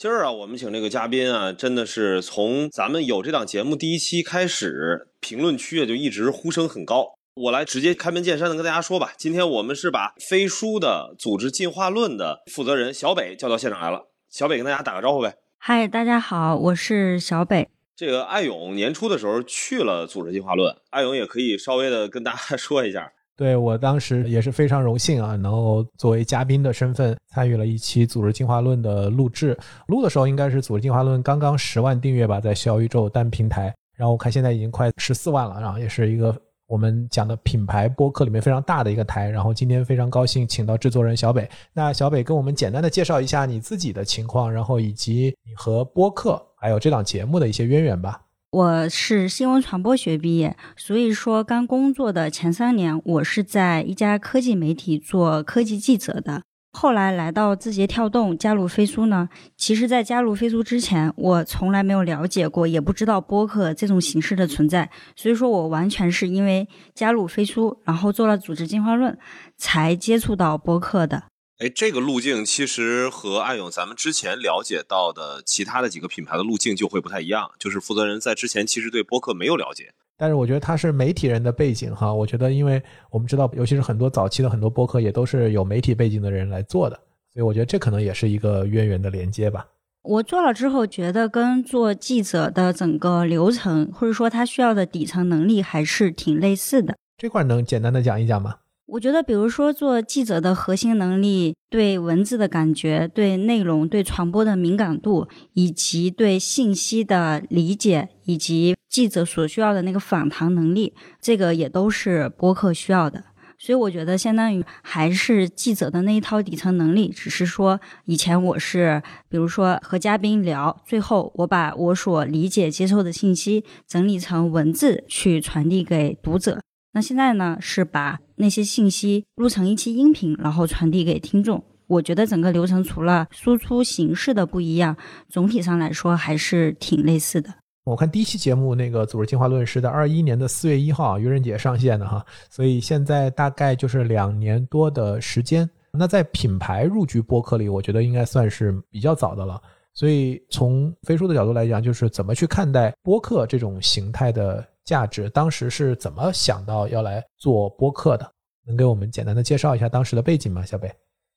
今儿啊，我们请这个嘉宾啊，真的是从咱们有这档节目第一期开始，评论区啊就一直呼声很高。我来直接开门见山的跟大家说吧，今天我们是把飞书的组织进化论的负责人小北叫到现场来了。小北跟大家打个招呼呗。嗨，大家好，我是小北。这个艾勇年初的时候去了组织进化论，艾勇也可以稍微的跟大家 说一下。对我当时也是非常荣幸啊，能够作为嘉宾的身份参与了一期《组织进化论》的录制。录的时候应该是《组织进化论》刚刚十万订阅吧，在小宇宙单平台。然后我看现在已经快十四万了，然后也是一个我们讲的品牌播客里面非常大的一个台。然后今天非常高兴请到制作人小北。那小北跟我们简单的介绍一下你自己的情况，然后以及你和播客还有这档节目的一些渊源吧。我是新闻传播学毕业，所以说刚工作的前三年，我是在一家科技媒体做科技记者的。后来来到字节跳动，加入飞书呢。其实，在加入飞书之前，我从来没有了解过，也不知道播客这种形式的存在。所以说我完全是因为加入飞书，然后做了组织进化论，才接触到播客的。哎，这个路径其实和暗涌咱们之前了解到的其他的几个品牌的路径就会不太一样。就是负责人在之前其实对播客没有了解，但是我觉得他是媒体人的背景哈。我觉得，因为我们知道，尤其是很多早期的很多播客也都是有媒体背景的人来做的，所以我觉得这可能也是一个渊源的连接吧。我做了之后，觉得跟做记者的整个流程，或者说他需要的底层能力还是挺类似的。这块能简单的讲一讲吗？我觉得，比如说做记者的核心能力，对文字的感觉，对内容、对传播的敏感度，以及对信息的理解，以及记者所需要的那个访谈能力，这个也都是播客需要的。所以我觉得，相当于还是记者的那一套底层能力，只是说以前我是，比如说和嘉宾聊，最后我把我所理解、接受的信息整理成文字去传递给读者。那现在呢，是把那些信息录成一期音频，然后传递给听众。我觉得整个流程除了输出形式的不一样，总体上来说还是挺类似的。我看第一期节目那个《组织进化论》是在二一年的四月一号愚人节上线的哈，所以现在大概就是两年多的时间。那在品牌入局播客里，我觉得应该算是比较早的了。所以从飞书的角度来讲，就是怎么去看待播客这种形态的？价值当时是怎么想到要来做播客的？能给我们简单的介绍一下当时的背景吗？小北，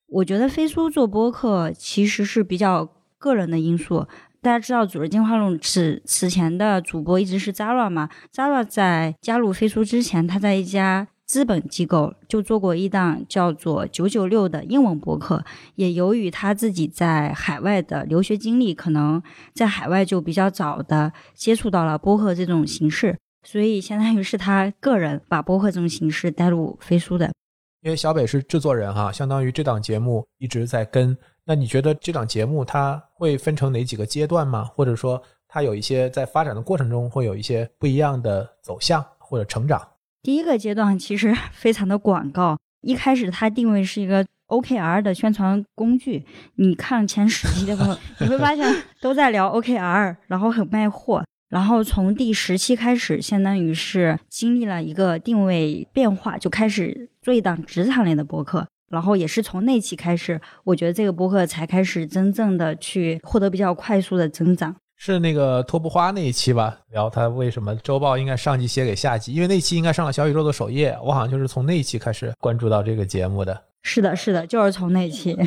我觉得飞书做播客其实是比较个人的因素。大家知道，组织进化论此此前的主播一直是 Zara 嘛？Zara 在加入飞书之前，他在一家资本机构就做过一档叫做九九六的英文播客。也由于他自己在海外的留学经历，可能在海外就比较早的接触到了播客这种形式。所以，相当于是他个人把播客这种形式带入飞书的。因为小北是制作人哈，相当于这档节目一直在跟。那你觉得这档节目它会分成哪几个阶段吗？或者说，它有一些在发展的过程中会有一些不一样的走向或者成长？第一个阶段其实 非常的广告，一开始它定位是一个 OKR 的宣传工具。你看前十期的时候，你会发现都在聊 OKR，然后很卖货。然后从第十期开始，相当于是经历了一个定位变化，就开始做一档职场类的播客。然后也是从那期开始，我觉得这个播客才开始真正的去获得比较快速的增长。是那个托布花那一期吧？聊他为什么周报应该上集写给下集，因为那期应该上了小宇宙的首页。我好像就是从那一期开始关注到这个节目的。是的，是的，就是从那期。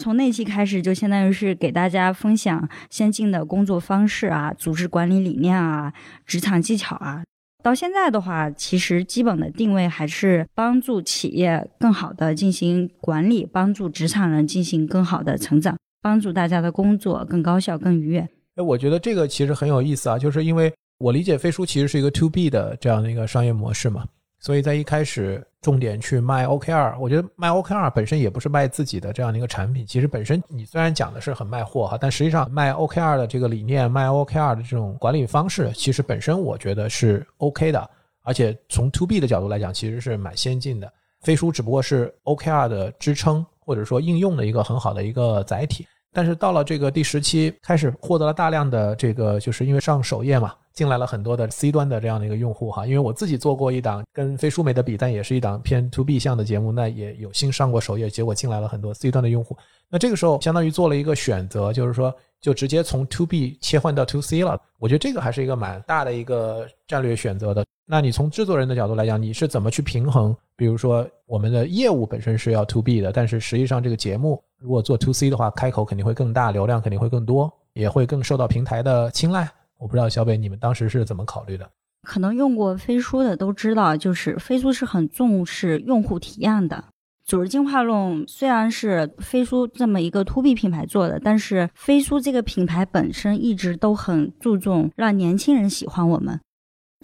从那期开始，就相当于是给大家分享先进的工作方式啊，组织管理理念啊，职场技巧啊。到现在的话，其实基本的定位还是帮助企业更好的进行管理，帮助职场人进行更好的成长，帮助大家的工作更高效、更愉悦。哎，我觉得这个其实很有意思啊，就是因为我理解飞书其实是一个 to B 的这样的一个商业模式嘛，所以在一开始重点去卖 OKR。我觉得卖 OKR 本身也不是卖自己的这样的一个产品，其实本身你虽然讲的是很卖货哈，但实际上卖 OKR 的这个理念，卖 OKR 的这种管理方式，其实本身我觉得是 OK 的，而且从 To B 的角度来讲，其实是蛮先进的。飞书只不过是 OKR 的支撑，或者说应用的一个很好的一个载体。但是到了这个第十期，开始获得了大量的这个，就是因为上首页嘛，进来了很多的 C 端的这样的一个用户哈。因为我自己做过一档跟飞书没得比，但也是一档偏 To B 向的节目，那也有幸上过首页，结果进来了很多 C 端的用户。那这个时候相当于做了一个选择，就是说就直接从 To B 切换到 To C 了。我觉得这个还是一个蛮大的一个战略选择的。那你从制作人的角度来讲，你是怎么去平衡？比如说我们的业务本身是要 To B 的，但是实际上这个节目。如果做 to C 的话，开口肯定会更大，流量肯定会更多，也会更受到平台的青睐。我不知道小北你们当时是怎么考虑的？可能用过飞书的都知道，就是飞书是很重视用户体验的。组织进化论虽然是飞书这么一个 to B 品牌做的，但是飞书这个品牌本身一直都很注重让年轻人喜欢我们。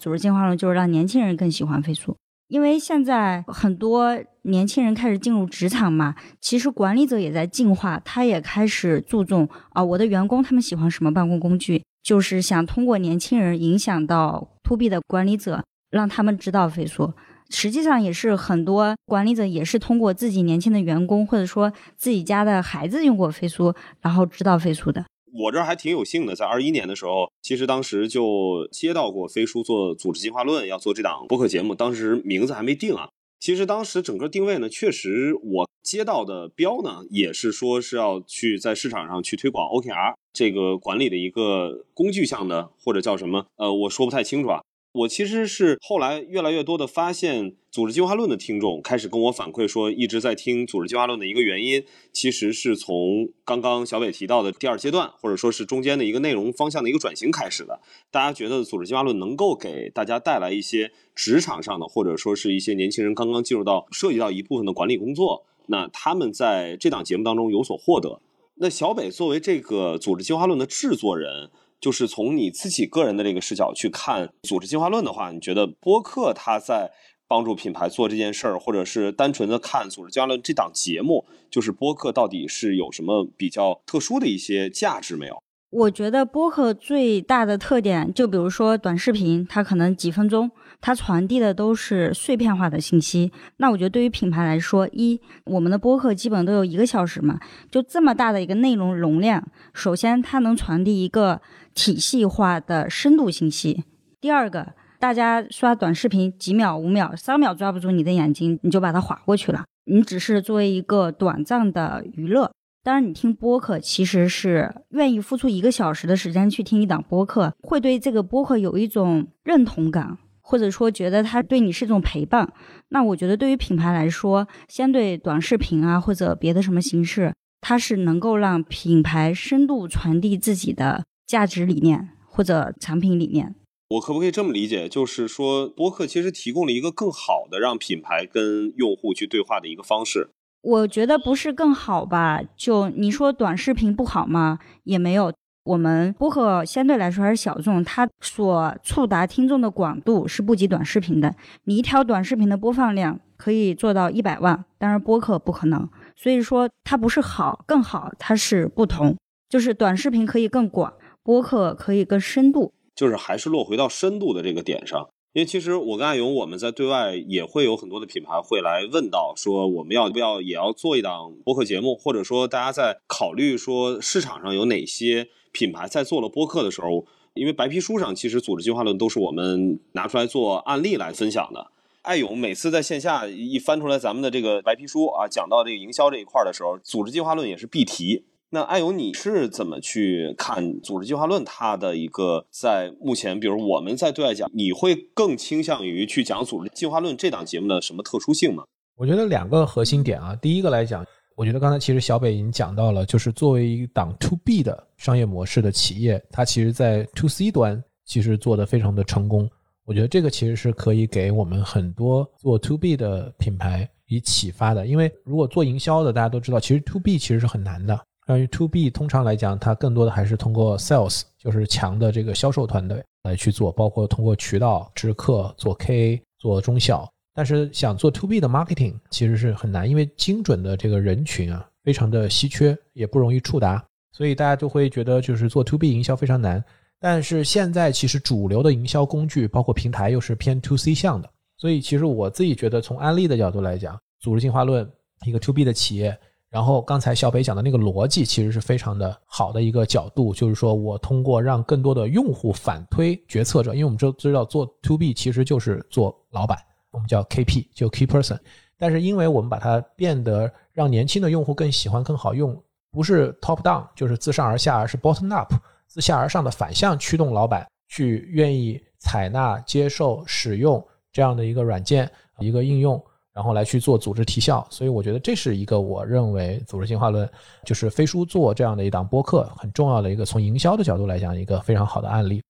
组织进化论就是让年轻人更喜欢飞书。因为现在很多年轻人开始进入职场嘛，其实管理者也在进化，他也开始注重啊，我的员工他们喜欢什么办公工具，就是想通过年轻人影响到 to B 的管理者，让他们知道飞书。实际上也是很多管理者也是通过自己年轻的员工或者说自己家的孩子用过飞书，然后知道飞书的。我这还挺有幸的，在二一年的时候，其实当时就接到过飞书做组织进化论要做这档播客节目，当时名字还没定啊。其实当时整个定位呢，确实我接到的标呢，也是说是要去在市场上去推广 OKR 这个管理的一个工具项的，或者叫什么？呃，我说不太清楚啊。我其实是后来越来越多的发现，组织进化论的听众开始跟我反馈说，一直在听组织进化论的一个原因，其实是从刚刚小北提到的第二阶段，或者说是中间的一个内容方向的一个转型开始的。大家觉得组织进化论能够给大家带来一些职场上的，或者说是一些年轻人刚刚进入到涉及到一部分的管理工作，那他们在这档节目当中有所获得。那小北作为这个组织进化论的制作人。就是从你自己个人的这个视角去看组织进化论的话，你觉得播客它在帮助品牌做这件事儿，或者是单纯的看组织进化论这档节目，就是播客到底是有什么比较特殊的一些价值没有？我觉得播客最大的特点，就比如说短视频，它可能几分钟，它传递的都是碎片化的信息。那我觉得对于品牌来说，一我们的播客基本都有一个小时嘛，就这么大的一个内容容量，首先它能传递一个体系化的深度信息。第二个，大家刷短视频几秒、五秒、三秒抓不住你的眼睛，你就把它划过去了，你只是作为一个短暂的娱乐。当然，你听播客其实是愿意付出一个小时的时间去听一档播客，会对这个播客有一种认同感，或者说觉得它对你是一种陪伴。那我觉得对于品牌来说，相对短视频啊或者别的什么形式，它是能够让品牌深度传递自己的价值理念或者产品理念。我可不可以这么理解，就是说播客其实提供了一个更好的让品牌跟用户去对话的一个方式。我觉得不是更好吧？就你说短视频不好吗？也没有。我们播客相对来说还是小众，它所触达听众的广度是不及短视频的。你一条短视频的播放量可以做到一百万，当然播客不可能。所以说它不是好更好，它是不同。就是短视频可以更广，播客可以更深度。就是还是落回到深度的这个点上。因为其实我跟艾勇，我们在对外也会有很多的品牌会来问到，说我们要不要也要做一档播客节目，或者说大家在考虑说市场上有哪些品牌在做了播客的时候，因为白皮书上其实组织进化论都是我们拿出来做案例来分享的。艾勇每次在线下一翻出来咱们的这个白皮书啊，讲到这个营销这一块的时候，组织进化论也是必提。那艾勇，你是怎么去看组织进化论？它的一个在目前，比如我们在对外讲，你会更倾向于去讲组织进化论这档节目的什么特殊性吗？我觉得两个核心点啊，第一个来讲，我觉得刚才其实小北已经讲到了，就是作为一档 to B 的商业模式的企业，它其实在 to C 端其实做的非常的成功。我觉得这个其实是可以给我们很多做 to B 的品牌以启发的，因为如果做营销的，大家都知道，其实 to B 其实是很难的。关于 to B，通常来讲，它更多的还是通过 sales，就是强的这个销售团队来去做，包括通过渠道、直客、做 KA、做中小但是想做 to B 的 marketing 其实是很难，因为精准的这个人群啊非常的稀缺，也不容易触达，所以大家就会觉得就是做 to B 营销非常难。但是现在其实主流的营销工具，包括平台，又是偏 to C 向的，所以其实我自己觉得，从安利的角度来讲，组织进化论一个 to B 的企业，然后刚才小北讲的那个逻辑，其实是非常的好的一个角度，就是说我通过让更多的用户反推决策者，因为我们知知道做 to B 其实就是做老板。我们叫 KP，就 Key Person，但是因为我们把它变得让年轻的用户更喜欢、更好用，不是 Top Down，就是自上而下，而是 Bottom Up，自下而上的反向驱动老板去愿意采纳、接受、使用这样的一个软件、一个应用，然后来去做组织提效。所以我觉得这是一个我认为组织进化论就是飞书做这样的一档播客很重要的一个从营销的角度来讲一个非常好的案例。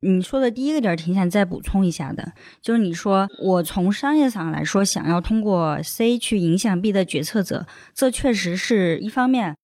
你说的第一个点挺想再补充一下的，就是你说我从商业上来说，想要通过 C 去影响 B 的决策者，这确实是一方面。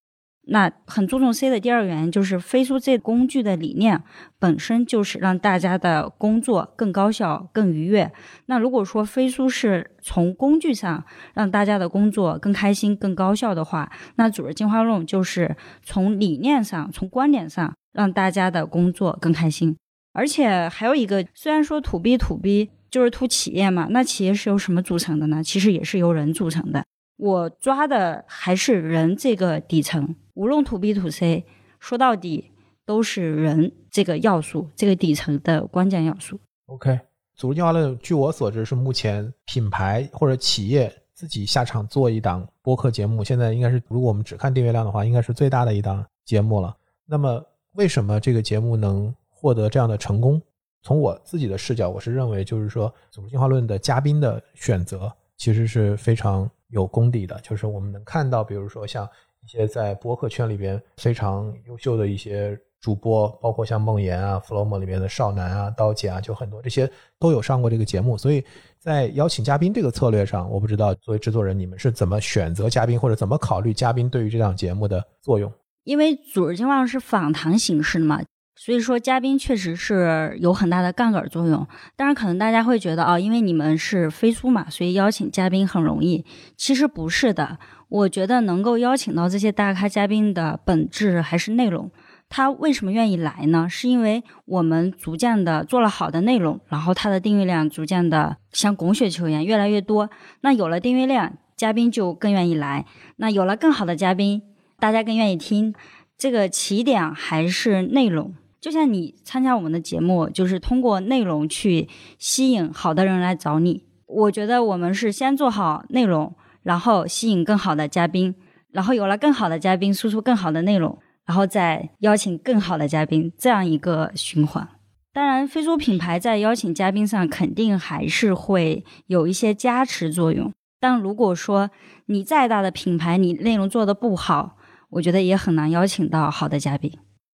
那很注重 C 的第二个原因，就是飞书这工具的理念本身就是让大家的工作更高效、更愉悦。那如果说飞书是从工具上让大家的工作更开心、更高效的话，那组织进化论就是从理念上、从观点上让大家的工作更开心。而且还有一个，虽然说土 B 土 B 就是土企业嘛，那企业是由什么组成的呢？其实也是由人组成的。我抓的还是人这个底层，无论土 B 土 C，说到底都是人这个要素，这个底层的关键要素。OK，组织进化论，据我所知是目前品牌或者企业自己下场做一档播客节目，现在应该是如果我们只看订阅量的话，应该是最大的一档节目了。那么为什么这个节目能？获得这样的成功，从我自己的视角，我是认为，就是说，组织进化论的嘉宾的选择其实是非常有功底的。就是我们能看到，比如说像一些在播客圈里边非常优秀的一些主播，包括像梦妍啊、Flomo 里面的少男啊、刀姐啊，就很多这些都有上过这个节目。所以在邀请嘉宾这个策略上，我不知道作为制作人，你们是怎么选择嘉宾，或者怎么考虑嘉宾对于这档节目的作用？因为组织进化是访谈形式的嘛。所以说，嘉宾确实是有很大的杠杆作用。当然，可能大家会觉得啊，因为你们是飞书嘛，所以邀请嘉宾很容易。其实不是的。我觉得能够邀请到这些大咖嘉宾的本质还是内容。他为什么愿意来呢？是因为我们逐渐的做了好的内容，然后他的订阅量逐渐的像滚雪球一样越来越多。那有了订阅量，嘉宾就更愿意来。那有了更好的嘉宾，大家更愿意听。这个起点还是内容。就像你参加我们的节目，就是通过内容去吸引好的人来找你。我觉得我们是先做好内容，然后吸引更好的嘉宾，然后有了更好的嘉宾，输出更好的内容，然后再邀请更好的嘉宾，这样一个循环。当然，飞书品牌在邀请嘉宾上肯定还是会有一些加持作用。但如果说你再大的品牌，你内容做的不好，我觉得也很难邀请到好的嘉宾。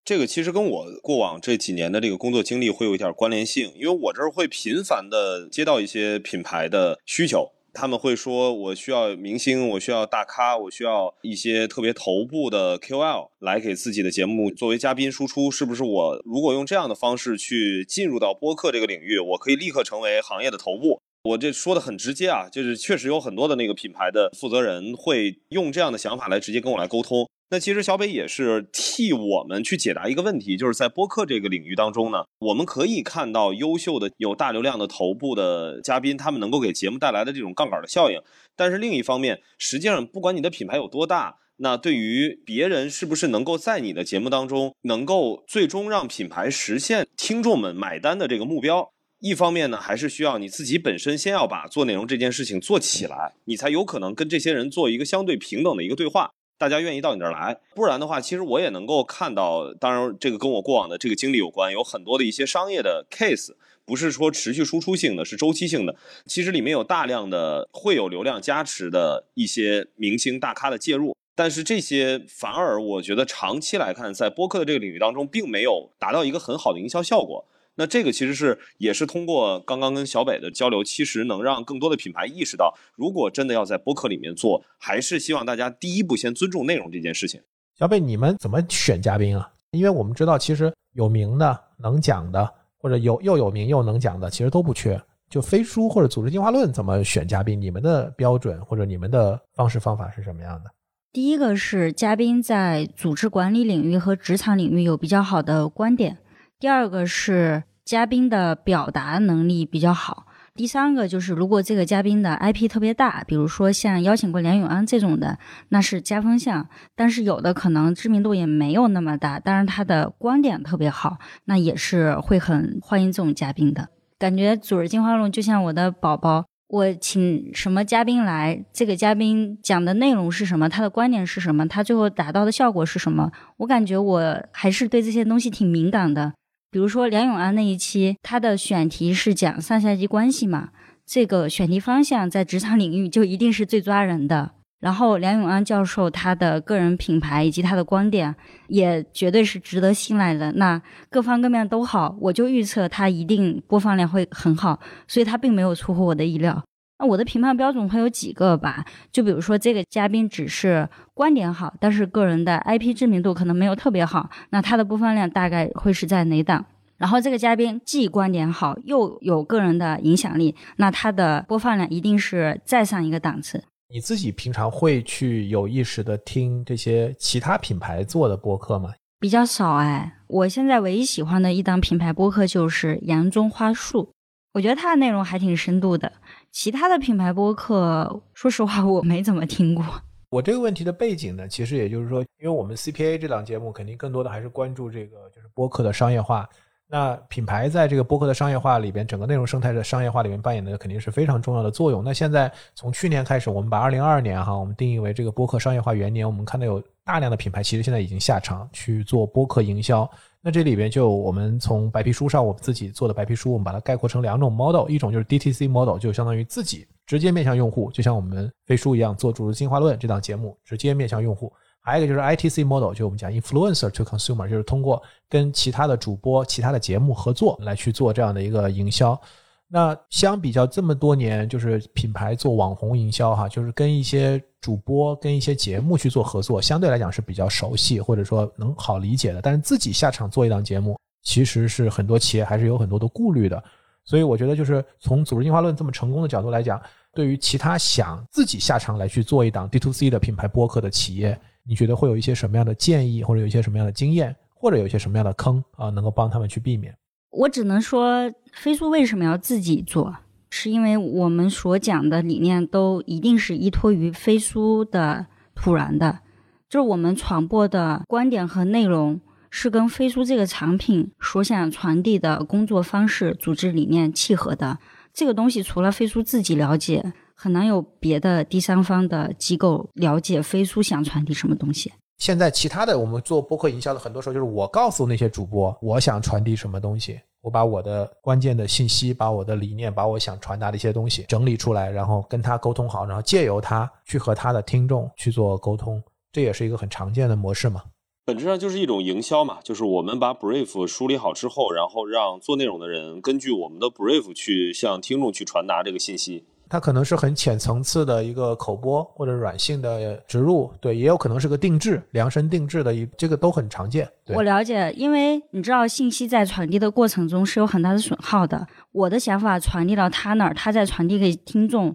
这个其实跟我过往这几年的这个工作经历会有一点关联性，因为我这儿会频繁的接到一些品牌的需求，他们会说我需要明星，我需要大咖，我需要一些特别头部的 KOL 来给自己的节目作为嘉宾输出，是不是我如果用这样的方式去进入到播客这个领域，我可以立刻成为行业的头部？我这说的很直接啊，就是确实有很多的那个品牌的负责人会用这样的想法来直接跟我来沟通。那其实小北也是替我们去解答一个问题，就是在播客这个领域当中呢，我们可以看到优秀的有大流量的头部的嘉宾，他们能够给节目带来的这种杠杆的效应。但是另一方面，实际上不管你的品牌有多大，那对于别人是不是能够在你的节目当中能够最终让品牌实现听众们买单的这个目标，一方面呢，还是需要你自己本身先要把做内容这件事情做起来，你才有可能跟这些人做一个相对平等的一个对话。大家愿意到你这儿来，不然的话，其实我也能够看到。当然，这个跟我过往的这个经历有关，有很多的一些商业的 case，不是说持续输出性的，是周期性的。其实里面有大量的会有流量加持的一些明星大咖的介入，但是这些反而我觉得长期来看，在播客的这个领域当中，并没有达到一个很好的营销效果。那这个其实是也是通过刚刚跟小北的交流，其实能让更多的品牌意识到，如果真的要在播客里面做，还是希望大家第一步先尊重内容这件事情。小北，你们怎么选嘉宾啊？因为我们知道，其实有名的、能讲的，或者有又有名又能讲的，其实都不缺。就飞书或者组织进化论怎么选嘉宾？你们的标准或者你们的方式方法是什么样的？第一个是嘉宾在组织管理领域和职场领域有比较好的观点，第二个是嘉宾的表达能力比较好，第三个就是如果这个嘉宾的 IP 特别大，比如说像邀请过梁永安这种的，那是加分项。但是有的可能知名度也没有那么大，但是他的观点特别好，那也是会很欢迎这种嘉宾的。感觉组织进化论就像我的宝宝。我请什么嘉宾来？这个嘉宾讲的内容是什么？他的观点是什么？他最后达到的效果是什么？我感觉我还是对这些东西挺敏感的。比如说梁永安那一期，他的选题是讲上下级关系嘛，这个选题方向在职场领域就一定是最抓人的。然后梁永安教授他的个人品牌以及他的观点也绝对是值得信赖的。那各方各面都好，我就预测他一定播放量会很好，所以他并没有出乎我的意料。那我的评判标准会有几个吧？就比如说这个嘉宾只是观点好，但是个人的 IP 知名度可能没有特别好，那他的播放量大概会是在哪档？然后这个嘉宾既观点好又有个人的影响力，那他的播放量一定是再上一个档次。你自己平常会去有意识的听这些其他品牌做的播客吗？比较少哎，我现在唯一喜欢的一档品牌播客就是杨中花树，我觉得它的内容还挺深度的。其他的品牌播客，说实话我没怎么听过。我这个问题的背景呢，其实也就是说，因为我们 CPA 这档节目肯定更多的还是关注这个就是播客的商业化。那品牌在这个播客的商业化里边，整个内容生态的商业化里面扮演的肯定是非常重要的作用。那现在从去年开始，我们把二零二二年哈，我们定义为这个播客商业化元年。我们看到有大量的品牌其实现在已经下场去做播客营销。那这里边就我们从白皮书上我们自己做的白皮书，我们把它概括成两种 model，一种就是 DTC model，就相当于自己直接面向用户，就像我们飞书一样做组织进化论这档节目，直接面向用户。还有一个就是 ITC model，就我们讲 influencer to consumer，就是通过跟其他的主播、其他的节目合作来去做这样的一个营销。那相比较这么多年，就是品牌做网红营销，哈，就是跟一些主播、跟一些节目去做合作，相对来讲是比较熟悉或者说能好理解的。但是自己下场做一档节目，其实是很多企业还是有很多的顾虑的。所以我觉得，就是从组织进化论这么成功的角度来讲，对于其他想自己下场来去做一档 D to C 的品牌播客的企业。你觉得会有一些什么样的建议，或者有一些什么样的经验，或者有一些什么样的坑啊，能够帮他们去避免？我只能说，飞书为什么要自己做，是因为我们所讲的理念都一定是依托于飞书的土壤的，就是我们传播的观点和内容是跟飞书这个产品所想传递的工作方式、组织理念契合的。这个东西除了飞书自己了解。很难有别的第三方的机构了解飞书想传递什么东西。现在其他的我们做播客营销的很多时候就是我告诉那些主播我想传递什么东西，我把我的关键的信息、把我的理念、把我想传达的一些东西整理出来，然后跟他沟通好，然后借由他去和他的听众去做沟通，这也是一个很常见的模式嘛。本质上就是一种营销嘛，就是我们把 brief 梳理好之后，然后让做内容的人根据我们的 brief 去向听众去传达这个信息。它可能是很浅层次的一个口播或者软性的植入，对，也有可能是个定制、量身定制的一，这个都很常见。我了解，因为你知道，信息在传递的过程中是有很大的损耗的。我的想法传递到他那儿，他再传递给听众，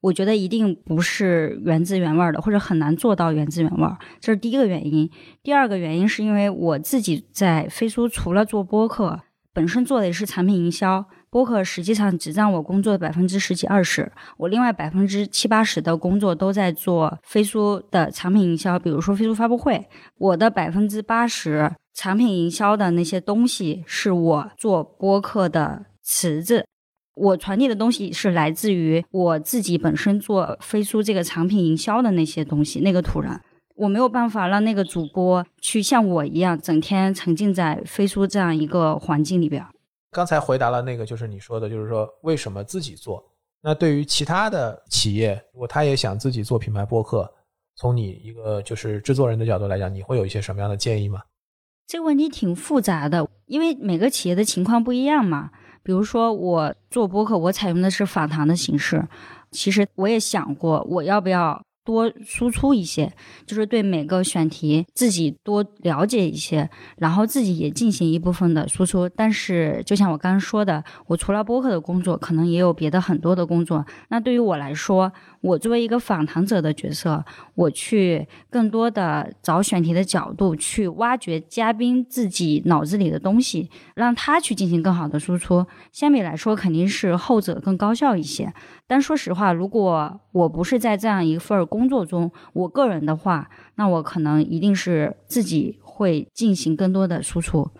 我觉得一定不是原汁原味的，或者很难做到原汁原味。这是第一个原因。第二个原因是因为我自己在飞书除了做播客，本身做的也是产品营销。播客实际上只占我工作的百分之十几二十，我另外百分之七八十的工作都在做飞书的产品营销，比如说飞书发布会。我的百分之八十产品营销的那些东西是我做播客的池子，我传递的东西是来自于我自己本身做飞书这个产品营销的那些东西，那个土壤，我没有办法让那个主播去像我一样整天沉浸在飞书这样一个环境里边。刚才回答了那个，就是你说的，就是说为什么自己做？那对于其他的企业，如果他也想自己做品牌播客，从你一个就是制作人的角度来讲，你会有一些什么样的建议吗？这个问题挺复杂的，因为每个企业的情况不一样嘛。比如说我做播客，我采用的是访谈的形式，其实我也想过我要不要多输出一些，就是对每个选题自己多了解一些，然后自己也进行一部分的输出。但是，就像我刚刚说的，我除了播客的工作，可能也有别的很多的工作。那对于我来说，我作为一个访谈者的角色，我去更多的找选题的角度，去挖掘嘉宾自己脑子里的东西，让他去进行更好的输出。相比来说，肯定是后者更高效一些。但说实话，如果我不是在这样一份工作中，我个人的话，那我可能一定是自己会进行更多的输出。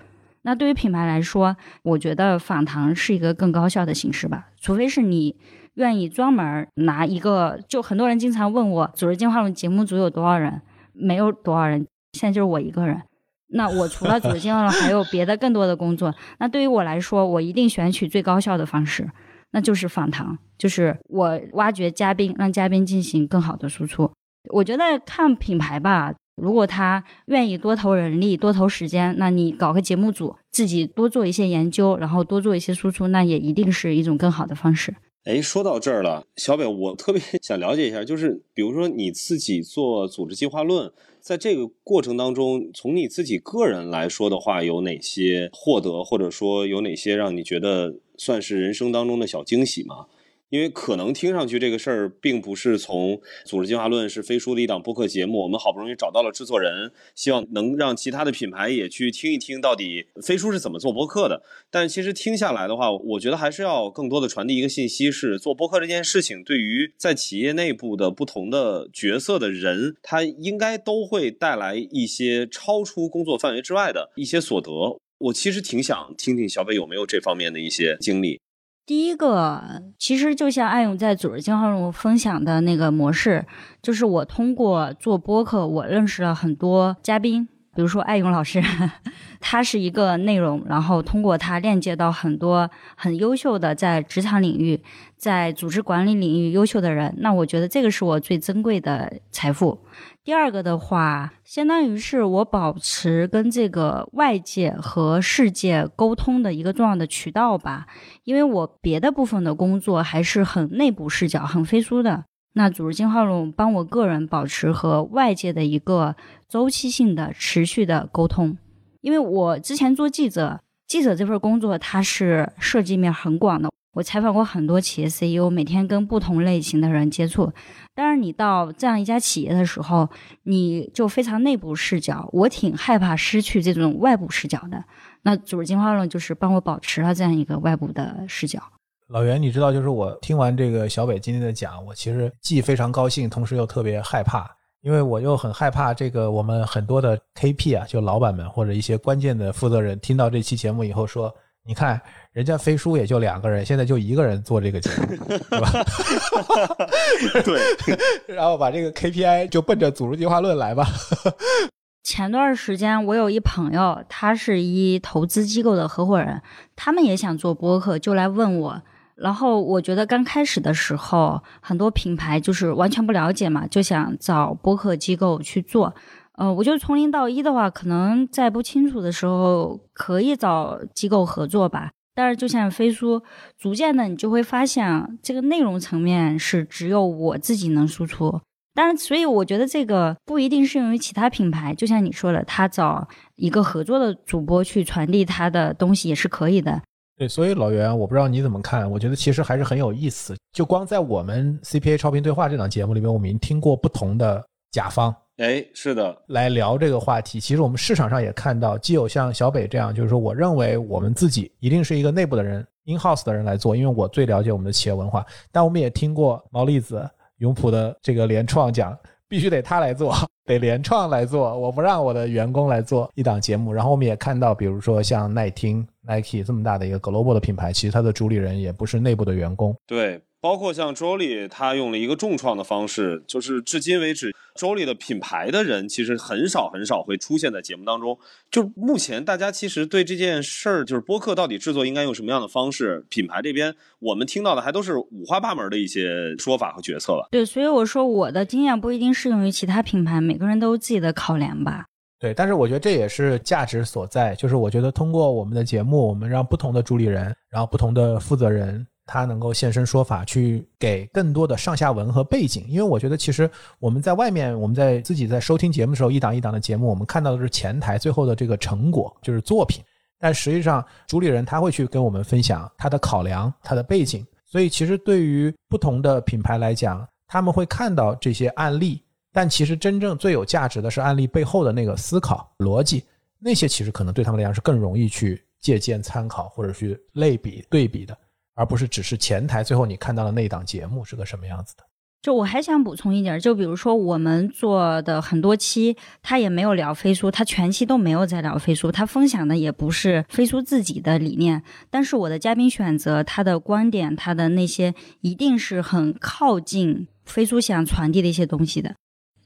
那对于品牌来说，我觉得访谈是一个更高效的形式吧，除非是你愿意专门拿一个，就很多人经常问我，组织进化论节目组有多少人？没有多少人，现在就是我一个人。那我除了组织进化论，还有别的更多的工作。那对于我来说，我一定选取最高效的方式。那就是访谈，就是我挖掘嘉宾，让嘉宾进行更好的输出。我觉得看品牌吧，如果他愿意多投人力、多投时间，那你搞个节目组，自己多做一些研究，然后多做一些输出，那也一定是一种更好的方式。哎，说到这儿了，小北，我特别 想了解一下，就是比如说你自己做组织计划论，在这个过程当中，从你自己个人来说的话，有哪些获得，或者说有哪些让你觉得？算是人生当中的小惊喜嘛？因为可能听上去这个事儿并不是从组织进化论是飞书的一档播客节目，我们好不容易找到了制作人，希望能让其他的品牌也去听一听到底飞书是怎么做播客的。但其实听下来的话，我觉得还是要更多的传递一个信息：是做播客这件事情，对于在企业内部的不同的角色的人，他应该都会带来一些超出工作范围之外的一些所得。我其实挺想听听小北有没有这方面的一些经历。第一个，其实就像艾勇在组织进化论分享的那个模式，就是我通过做播客，我认识了很多嘉宾，比如说艾勇老师，他是一个内容，然后通过他链接到很多很优秀的在职场领域、在组织管理领域优秀的人，那我觉得这个是我最珍贵的财富。第二个的话，相当于是我保持跟这个外界和世界沟通的一个重要的渠道吧。因为我别的部分的工作还是很内部视角、很飞书的。那组织进化论帮我个人保持和外界的一个周期性的、持续的沟通。因为我之前做记者，记者这份工作它是涉及面很广的。我采访过很多企业 CEO，每天跟不同类型的人接触。当然，你到这样一家企业的时候，你就非常内部视角。我挺害怕失去这种外部视角的。那组织进化论就是帮我保持了这样一个外部的视角。老袁，你知道，就是我听完这个小北今天的讲，我其实既非常高兴，同时又特别害怕，因为我又很害怕这个我们很多的 KP 啊，就老板们或者一些关键的负责人听到这期节目以后说。你看，人家飞书也就两个人，现在就一个人做这个节目，对吧？对，然后把这个 KPI 就奔着组织进化论来吧。前段时间我有一朋友，他是一投资机构的合伙人，他们也想做播客，就来问我。然后我觉得刚开始的时候，很多品牌就是完全不了解嘛，就想找播客机构去做。呃，我觉得从零到一的话，可能在不清楚的时候可以找机构合作吧。但是就像飞书，逐渐的你就会发现，这个内容层面是只有我自己能输出。当然，所以我觉得这个不一定适用于其他品牌。就像你说的，他找一个合作的主播去传递他的东西也是可以的。对，所以老袁，我不知道你怎么看？我觉得其实还是很有意思。就光在我们 CPA 超频对话这档节目里面，我们已经听过不同的甲方。哎，是的，来聊这个话题。其实我们市场上也看到，既有像小北这样，就是说，我认为我们自己一定是一个内部的人，in house 的人来做，因为我最了解我们的企业文化。但我们也听过毛利子、永普的这个联创讲，必须得他来做，得联创来做，我不让我的员工来做一档节目。然后我们也看到，比如说像耐听、Nike 这么大的一个 global 的品牌，其实它的主理人也不是内部的员工。对。包括像 Jolie，，他用了一个重创的方式，就是至今为止，，Jolie 的品牌的人其实很少很少会出现在节目当中。就目前大家其实对这件事儿，就是播客到底制作应该用什么样的方式，品牌这边我们听到的还都是五花八门的一些说法和决策吧。对，所以我说我的经验不一定适用于其他品牌，每个人都有自己的考量吧。对，但是我觉得这也是价值所在，就是我觉得通过我们的节目，我们让不同的主理人，然后不同的负责人。他能够现身说法，去给更多的上下文和背景。因为我觉得，其实我们在外面，我们在自己在收听节目的时候，一档一档的节目，我们看到的是前台最后的这个成果，就是作品。但实际上，主理人他会去跟我们分享他的考量、他的背景。所以，其实对于不同的品牌来讲，他们会看到这些案例，但其实真正最有价值的是案例背后的那个思考逻辑。那些其实可能对他们来讲是更容易去借鉴、参考或者去类比、对比的，而不是只是前台最后你看到的那档节目是个什么样子的。就我还想补充一点，就比如说我们做的很多期，他也没有聊飞书，他全期都没有在聊飞书，他分享的也不是飞书自己的理念，但是我的嘉宾选择他的观点，他的那些一定是很靠近飞书想传递的一些东西的。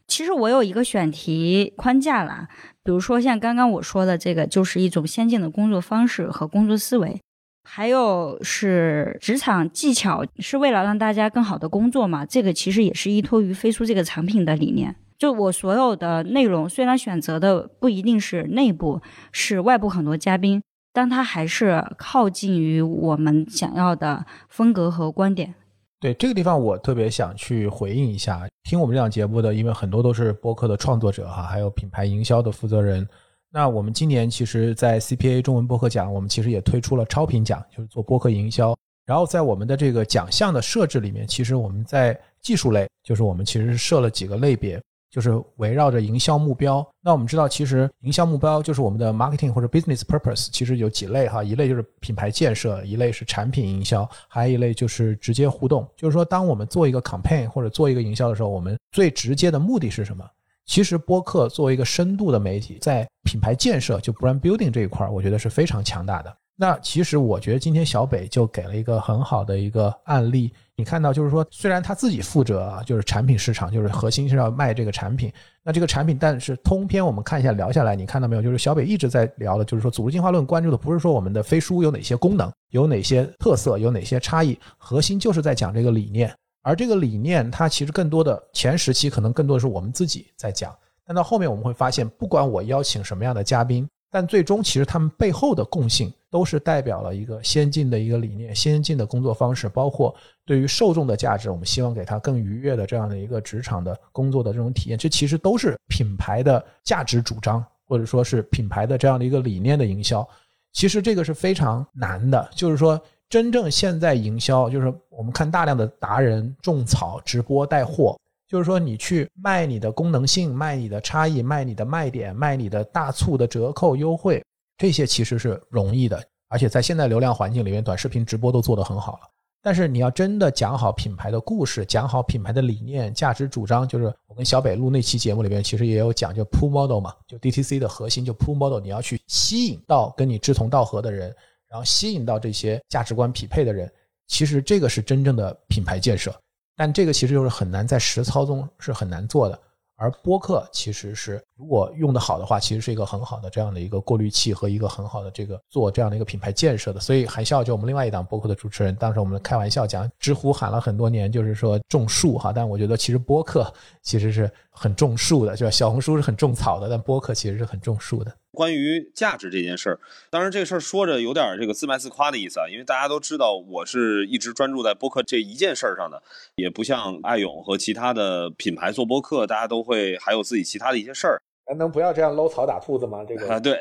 其实我有一个选题框架啦，比如说像刚刚我说的这个，就是一种先进的工作方式和工作思维。还有是职场技巧，是为了让大家更好的工作嘛？这个其实也是依托于飞书这个产品的理念。就我所有的内容，虽然选择的不一定是内部，是外部很多嘉宾，但它还是靠近于我们想要的风格和观点。对这个地方，我特别想去回应一下，听我们这档节目的，因为很多都是播客的创作者哈，还有品牌营销的负责人。那我们今年其实，在 CPA 中文播客奖，我们其实也推出了超频奖，就是做播客营销。然后在我们的这个奖项的设置里面，其实我们在技术类，就是我们其实设了几个类别，就是围绕着营销目标。那我们知道，其实营销目标就是我们的 marketing 或者 business purpose，其实有几类哈，一类就是品牌建设，一类是产品营销，还有一类就是直接互动。就是说，当我们做一个 campaign 或者做一个营销的时候，我们最直接的目的是什么？其实播客作为一个深度的媒体，在品牌建设就 brand building 这一块儿，我觉得是非常强大的。那其实我觉得今天小北就给了一个很好的一个案例。你看到就是说，虽然他自己负责就是产品市场，就是核心是要卖这个产品，那这个产品，但是通篇我们看一下聊下来，你看到没有？就是小北一直在聊的，就是说组织进化论关注的不是说我们的飞书有哪些功能，有哪些特色，有哪些差异，核心就是在讲这个理念。而这个理念，它其实更多的前时期可能更多的是我们自己在讲，但到后面我们会发现，不管我邀请什么样的嘉宾，但最终其实他们背后的共性都是代表了一个先进的一个理念、先进的工作方式，包括对于受众的价值，我们希望给他更愉悦的这样的一个职场的工作的这种体验。这其实都是品牌的价值主张，或者说是品牌的这样的一个理念的营销。其实这个是非常难的，就是说。真正现在营销就是我们看大量的达人种草、直播带货，就是说你去卖你的功能性、卖你的差异、卖你的卖点、卖你的大促的折扣优惠，这些其实是容易的，而且在现在流量环境里面，短视频直播都做得很好了。但是你要真的讲好品牌的故事，讲好品牌的理念、价值主张，就是我跟小北录那期节目里面，其实也有讲，就 pull model 嘛，就 DTC 的核心就 pull model，你要去吸引到跟你志同道合的人。然后吸引到这些价值观匹配的人，其实这个是真正的品牌建设，但这个其实就是很难在实操中是很难做的。而播客其实是如果用得好的话，其实是一个很好的这样的一个过滤器和一个很好的这个做这样的一个品牌建设的。所以韩笑就我们另外一档播客的主持人，当时我们开玩笑讲，知乎喊了很多年，就是说种树哈，但我觉得其实播客其实是很种树的，就小红书是很种草的，但播客其实是很种树的。关于价值这件事儿，当然这个事儿说着有点这个自卖自夸的意思啊，因为大家都知道我是一直专注在播客这一件事儿上的，也不像艾勇和其他的品牌做播客，大家都会还有自己其他的一些事儿。咱能不要这样搂草打兔子吗？这个啊，对，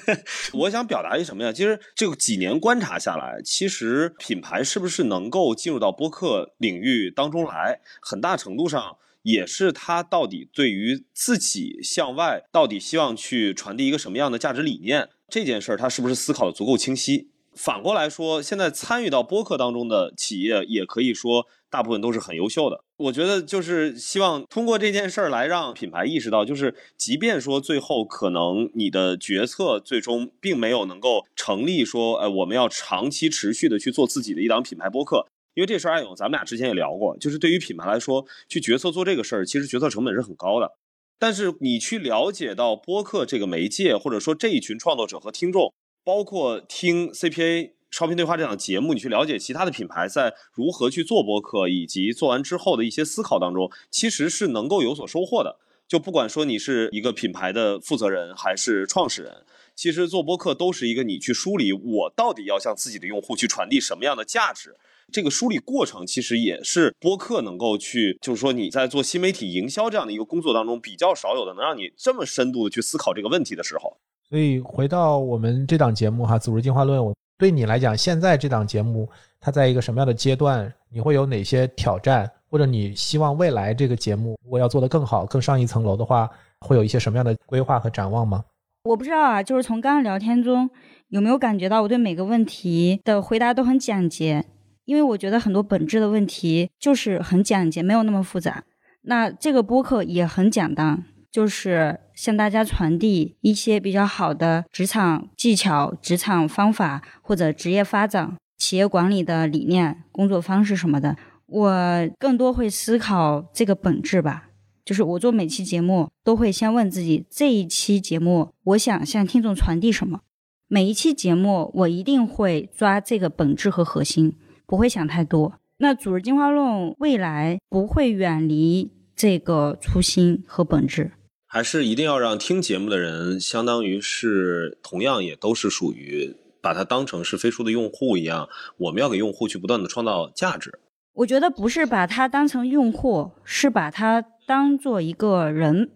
我想表达一什么呀？其实这个几年观察下来，其实品牌是不是能够进入到播客领域当中来，很大程度上。也是他到底对于自己向外到底希望去传递一个什么样的价值理念这件事儿，他是不是思考的足够清晰？反过来说，现在参与到播客当中的企业，也可以说大部分都是很优秀的。我觉得就是希望通过这件事儿来让品牌意识到，就是即便说最后可能你的决策最终并没有能够成立，说呃我们要长期持续的去做自己的一档品牌播客。因为这事儿，艾勇，咱们俩之前也聊过，就是对于品牌来说，去决策做这个事儿，其实决策成本是很高的。但是你去了解到播客这个媒介，或者说这一群创作者和听众，包括听 CPA 超频对话这档节目，你去了解其他的品牌在如何去做播客，以及做完之后的一些思考当中，其实是能够有所收获的。就不管说你是一个品牌的负责人还是创始人，其实做播客都是一个你去梳理我到底要向自己的用户去传递什么样的价值。这个梳理过程其实也是播客能够去，就是说你在做新媒体营销这样的一个工作当中比较少有的，能让你这么深度的去思考这个问题的时候。所以回到我们这档节目哈，《组织进化论》，我对你来讲，现在这档节目它在一个什么样的阶段？你会有哪些挑战？或者你希望未来这个节目如果要做得更好、更上一层楼的话，会有一些什么样的规划和展望吗？我不知道啊，就是从刚刚聊天中有没有感觉到我对每个问题的回答都很简洁。因为我觉得很多本质的问题就是很简洁，没有那么复杂。那这个播客也很简单，就是向大家传递一些比较好的职场技巧、职场方法或者职业发展、企业管理的理念、工作方式什么的。我更多会思考这个本质吧，就是我做每期节目都会先问自己：这一期节目我想向听众传递什么？每一期节目我一定会抓这个本质和核心。不会想太多。那组织进化论未来不会远离这个初心和本质，还是一定要让听节目的人，相当于是同样也都是属于把它当成是飞书的用户一样，我们要给用户去不断的创造价值。我觉得不是把它当成用户，是把它当做一个人，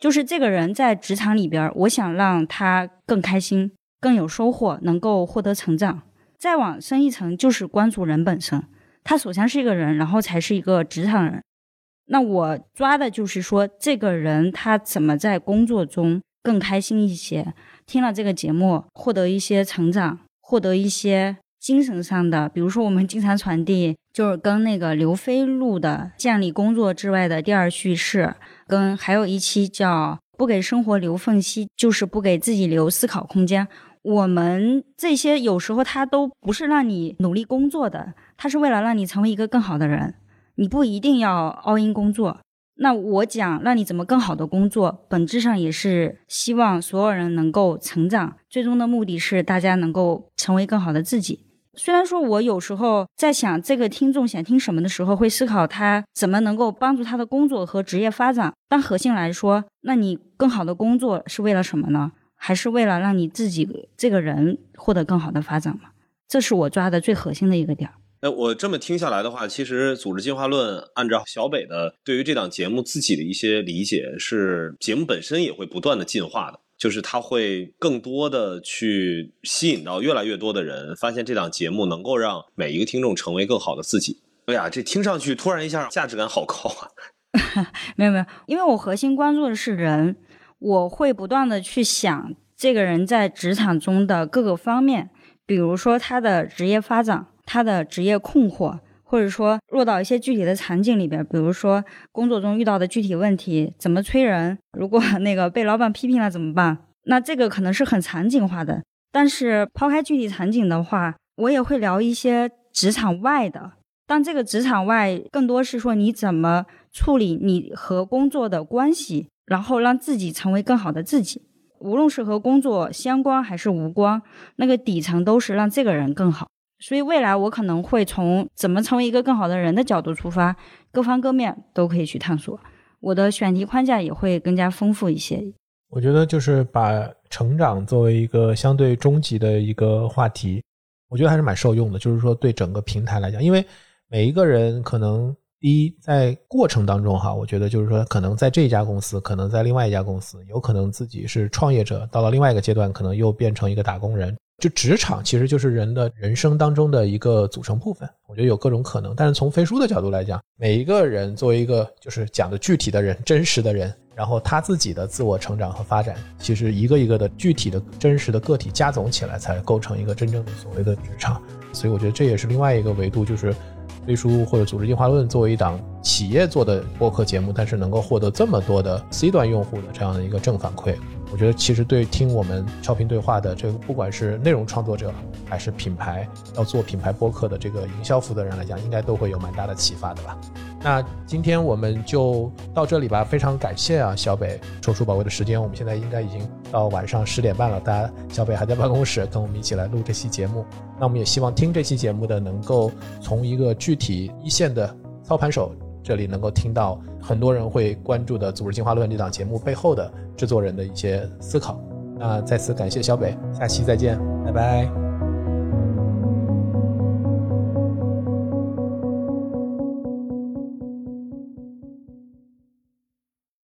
就是这个人在职场里边，我想让他更开心、更有收获，能够获得成长。再往深一层，就是关注人本身，他首先是一个人，然后才是一个职场人。那我抓的就是说，这个人他怎么在工作中更开心一些？听了这个节目，获得一些成长，获得一些精神上的，比如说我们经常传递，就是跟那个刘飞录的建立工作之外的第二叙事，跟还有一期叫不给生活留缝隙，就是不给自己留思考空间。我们这些有时候他都不是让你努力工作的，他是为了让你成为一个更好的人。你不一定要 all in 工作。那我讲让你怎么更好的工作，本质上也是希望所有人能够成长，最终的目的是大家能够成为更好的自己。虽然说我有时候在想这个听众想听什么的时候，会思考他怎么能够帮助他的工作和职业发展，但核心来说，那你更好的工作是为了什么呢？还是为了让你自己这个人获得更好的发展嘛？这是我抓的最核心的一个点。哎，我这么听下来的话，其实组织进化论按照小北的对于这档节目自己的一些理解，是节目本身也会不断的进化的，就是他会更多的去吸引到越来越多的人，发现这档节目能够让每一个听众成为更好的自己。哎呀，这听上去突然一下价值感好高啊！没有没有，因为我核心关注的是人。我会不断的去想这个人在职场中的各个方面，比如说他的职业发展、他的职业困惑，或者说落到一些具体的场景里边，比如说工作中遇到的具体问题，怎么催人，如果 那个被老板批评了怎么办？那这个可能是很场景化的。但是抛开具体场景的话，我也会聊一些职场外的，但这个职场外更多是说你怎么处理你和工作的关系。然后让自己成为更好的自己，无论是和工作相关还是无关，那个底层都是让这个人更好。所以未来我可能会从怎么成为一个更好的人的角度出发，各方各面都可以去探索。我的选题框架也会更加丰富一些。我觉得就是把成长作为一个相对终极的一个话题，我觉得还是蛮受用的。就是说对整个平台来讲，因为每一个人可能。第一，在过程当中哈，我觉得就是说，可能在这一家公司，可能在另外一家公司，有可能自己是创业者，到了另外一个阶段，可能又变成一个打工人。就职场其实就是人的人生当中的一个组成部分，我觉得有各种可能。但是从飞书的角度来讲，每一个人作为一个就是讲的具体的人、真实的人，然后他自己的自我成长和发展，其实一个一个的具体的真实的个体加总起来，才构成一个真正的所谓的职场。所以我觉得这也是另外一个维度，就是。飞书或者组织进化论作为一档企业做的播客节目，但是能够获得这么多的 C 端用户的这样的一个正反馈，我觉得其实对听我们超频对话的这个，不管是内容创作者还是品牌要做品牌播客的这个营销负责人来讲，应该都会有蛮大的启发的吧。那今天我们就到这里吧，非常感谢啊，小北抽出宝贵的时间。我们现在应该已经到晚上十点半了，大家小北还在办公室跟我们一起来录这期节目。那我们也希望听这期节目的能够从一个具体一线的操盘手这里能够听到很多人会关注的《组织进化论》这档节目背后的制作人的一些思考。那再次感谢小北，下期再见，拜拜。